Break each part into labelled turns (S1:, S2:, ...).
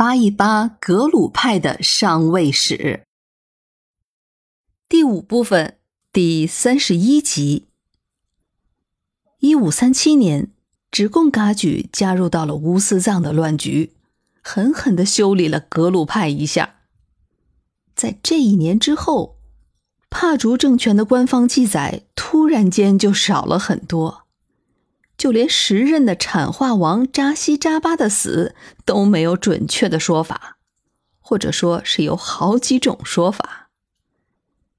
S1: 扒一扒格鲁派的上位史。第五部分第三十一集。一五三七年，直贡噶举加入到了乌斯藏的乱局，狠狠的修理了格鲁派一下。在这一年之后，帕竹政权的官方记载突然间就少了很多。就连时任的产化王扎西扎巴的死都没有准确的说法，或者说是有好几种说法。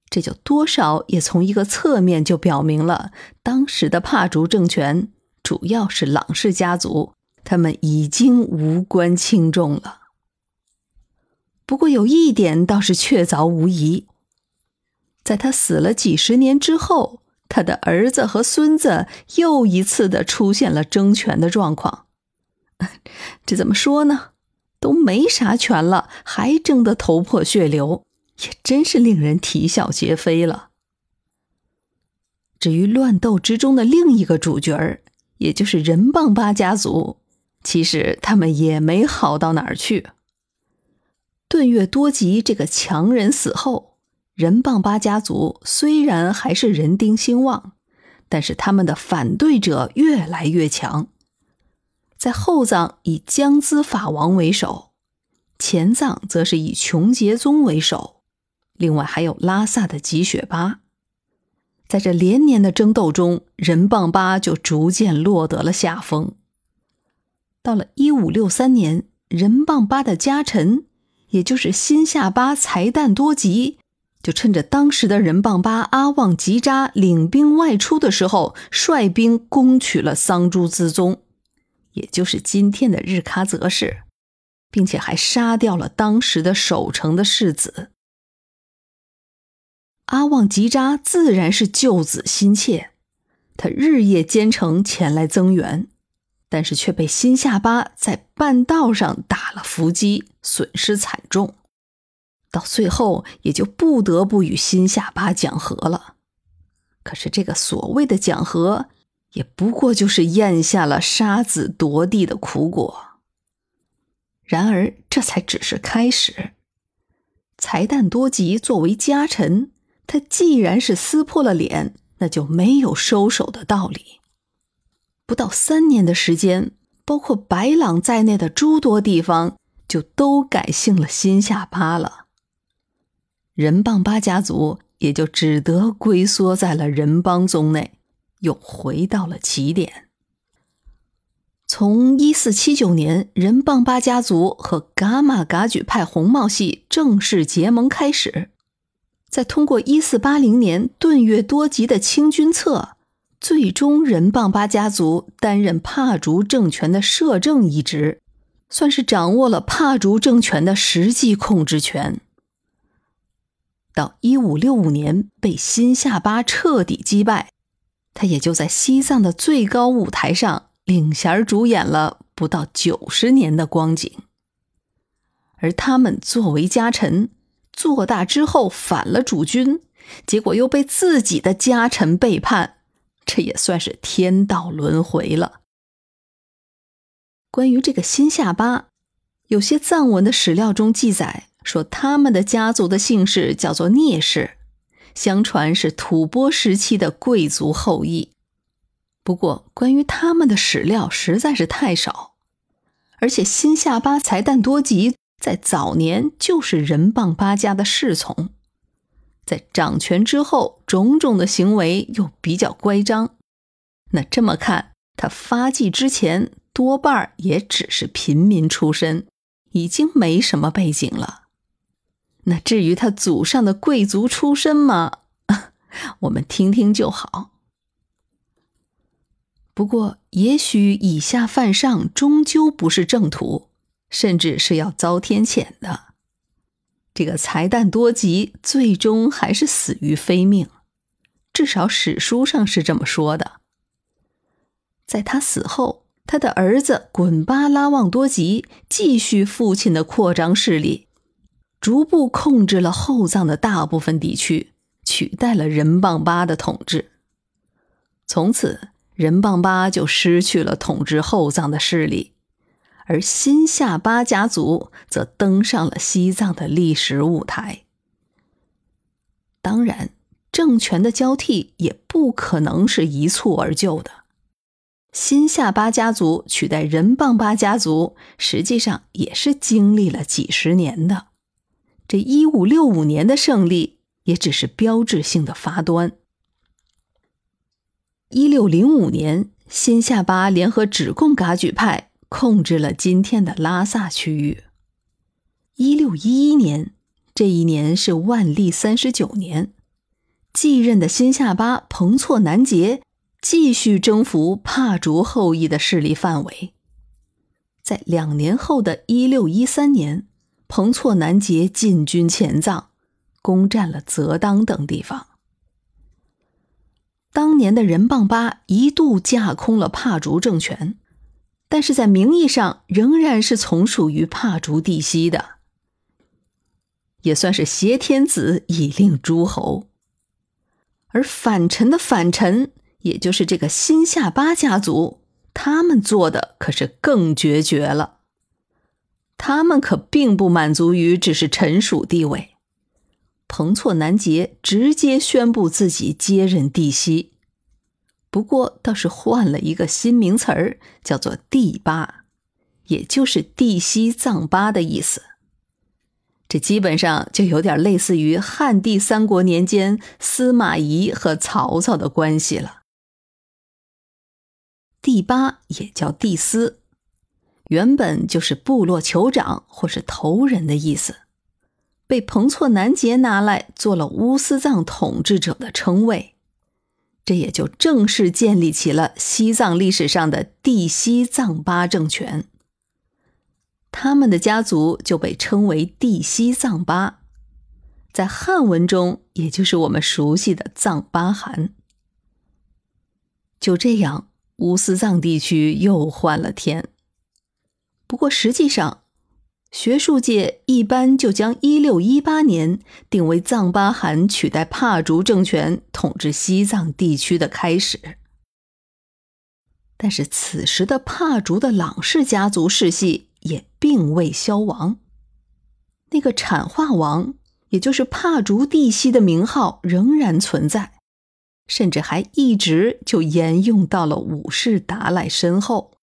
S1: 这就多少也从一个侧面就表明了，当时的帕竹政权主要是朗氏家族，他们已经无关轻重了。不过有一点倒是确凿无疑，在他死了几十年之后。他的儿子和孙子又一次的出现了争权的状况，这怎么说呢？都没啥权了，还争得头破血流，也真是令人啼笑皆非了。至于乱斗之中的另一个主角儿，也就是仁棒巴家族，其实他们也没好到哪儿去。顿月多吉这个强人死后。仁棒巴家族虽然还是人丁兴旺，但是他们的反对者越来越强。在后藏以江孜法王为首，前藏则是以琼杰宗为首，另外还有拉萨的吉雪巴。在这连年的争斗中，仁棒巴就逐渐落得了下风。到了一五六三年，仁棒巴的家臣，也就是新夏巴才旦多吉。就趁着当时的仁棒巴阿旺吉扎领兵外出的时候，率兵攻取了桑珠孜宗，也就是今天的日喀则市，并且还杀掉了当时的守城的世子。阿旺吉扎自然是救子心切，他日夜兼程前来增援，但是却被新夏巴在半道上打了伏击，损失惨重。到最后，也就不得不与新夏巴讲和了。可是，这个所谓的讲和，也不过就是咽下了杀子夺地的苦果。然而，这才只是开始。才旦多吉作为家臣，他既然是撕破了脸，那就没有收手的道理。不到三年的时间，包括白朗在内的诸多地方，就都改姓了新夏巴了。仁邦巴家族也就只得龟缩在了仁邦宗内，又回到了起点。从一四七九年仁邦巴家族和噶玛噶举派红帽系正式结盟开始，再通过一四八零年顿月多吉的清君侧，最终仁邦巴家族担任帕竹政权的摄政一职，算是掌握了帕竹政权的实际控制权。到一五六五年被新夏巴彻底击败，他也就在西藏的最高舞台上领衔主演了不到九十年的光景。而他们作为家臣，做大之后反了主君，结果又被自己的家臣背叛，这也算是天道轮回了。关于这个新夏巴，有些藏文的史料中记载。说他们的家族的姓氏叫做聂氏，相传是吐蕃时期的贵族后裔。不过，关于他们的史料实在是太少，而且新夏巴才旦多吉在早年就是仁棒巴家的侍从，在掌权之后，种种的行为又比较乖张。那这么看，他发迹之前多半也只是平民出身，已经没什么背景了。那至于他祖上的贵族出身吗？我们听听就好。不过，也许以下犯上终究不是正途，甚至是要遭天谴的。这个才旦多吉最终还是死于非命，至少史书上是这么说的。在他死后，他的儿子滚巴拉旺多吉继续父亲的扩张势力。逐步控制了后藏的大部分地区，取代了仁棒巴的统治。从此，仁棒巴就失去了统治后藏的势力，而新夏巴家族则登上了西藏的历史舞台。当然，政权的交替也不可能是一蹴而就的。新夏巴家族取代仁蚌巴家族，实际上也是经历了几十年的。这一五六五年的胜利，也只是标志性的发端。一六零五年，新夏巴联合止贡噶举派控制了今天的拉萨区域。一六一一年，这一年是万历三十九年，继任的新夏巴彭措南杰。继续征服帕竹后裔的势力范围。在两年后的一六一三年，彭措南杰进军前藏，攻占了泽当等地方。当年的仁邦巴一度架空了帕竹政权，但是在名义上仍然是从属于帕竹地西的，也算是挟天子以令诸侯。而反臣的反臣。也就是这个新夏巴家族，他们做的可是更决绝了。他们可并不满足于只是臣属地位。彭措南杰直接宣布自己接任帝西，不过倒是换了一个新名词儿，叫做帝巴，也就是帝西藏巴的意思。这基本上就有点类似于汉帝三国年间司马懿和曹操的关系了。第八也叫帝司，原本就是部落酋长或是头人的意思，被彭措南杰拿来做了乌斯藏统治者的称谓，这也就正式建立起了西藏历史上的帝西藏巴政权。他们的家族就被称为帝西藏巴，在汉文中也就是我们熟悉的藏巴汗。就这样。乌斯藏地区又换了天。不过，实际上，学术界一般就将一六一八年定为藏巴汗取代帕竹政权统治西藏地区的开始。但是，此时的帕竹的朗氏家族世系也并未消亡，那个产化王，也就是帕竹地西的名号仍然存在。甚至还一直就沿用到了五世达赖身后。